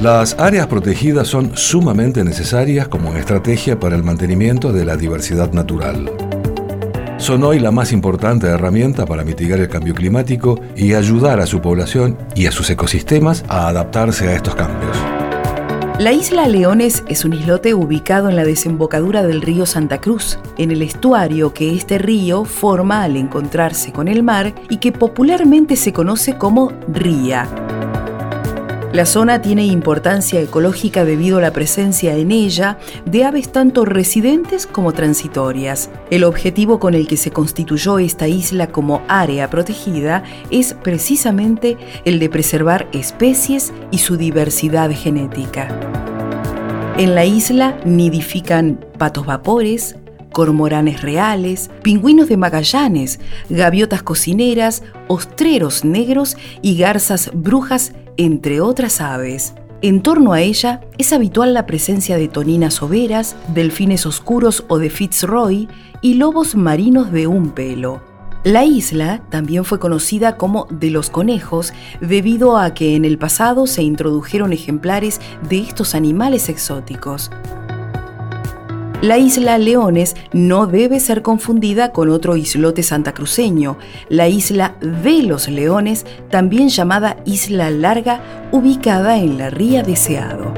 Las áreas protegidas son sumamente necesarias como estrategia para el mantenimiento de la diversidad natural. Son hoy la más importante herramienta para mitigar el cambio climático y ayudar a su población y a sus ecosistemas a adaptarse a estos cambios. La isla Leones es un islote ubicado en la desembocadura del río Santa Cruz, en el estuario que este río forma al encontrarse con el mar y que popularmente se conoce como ría. La zona tiene importancia ecológica debido a la presencia en ella de aves tanto residentes como transitorias. El objetivo con el que se constituyó esta isla como área protegida es precisamente el de preservar especies y su diversidad genética. En la isla nidifican patos vapores, cormoranes reales, pingüinos de Magallanes, gaviotas cocineras, ostreros negros y garzas brujas entre otras aves. En torno a ella es habitual la presencia de toninas overas, delfines oscuros o de Fitzroy y lobos marinos de un pelo. La isla también fue conocida como de los conejos debido a que en el pasado se introdujeron ejemplares de estos animales exóticos. La isla Leones no debe ser confundida con otro islote santacruceño, la isla de los Leones, también llamada Isla Larga, ubicada en la Ría Deseado.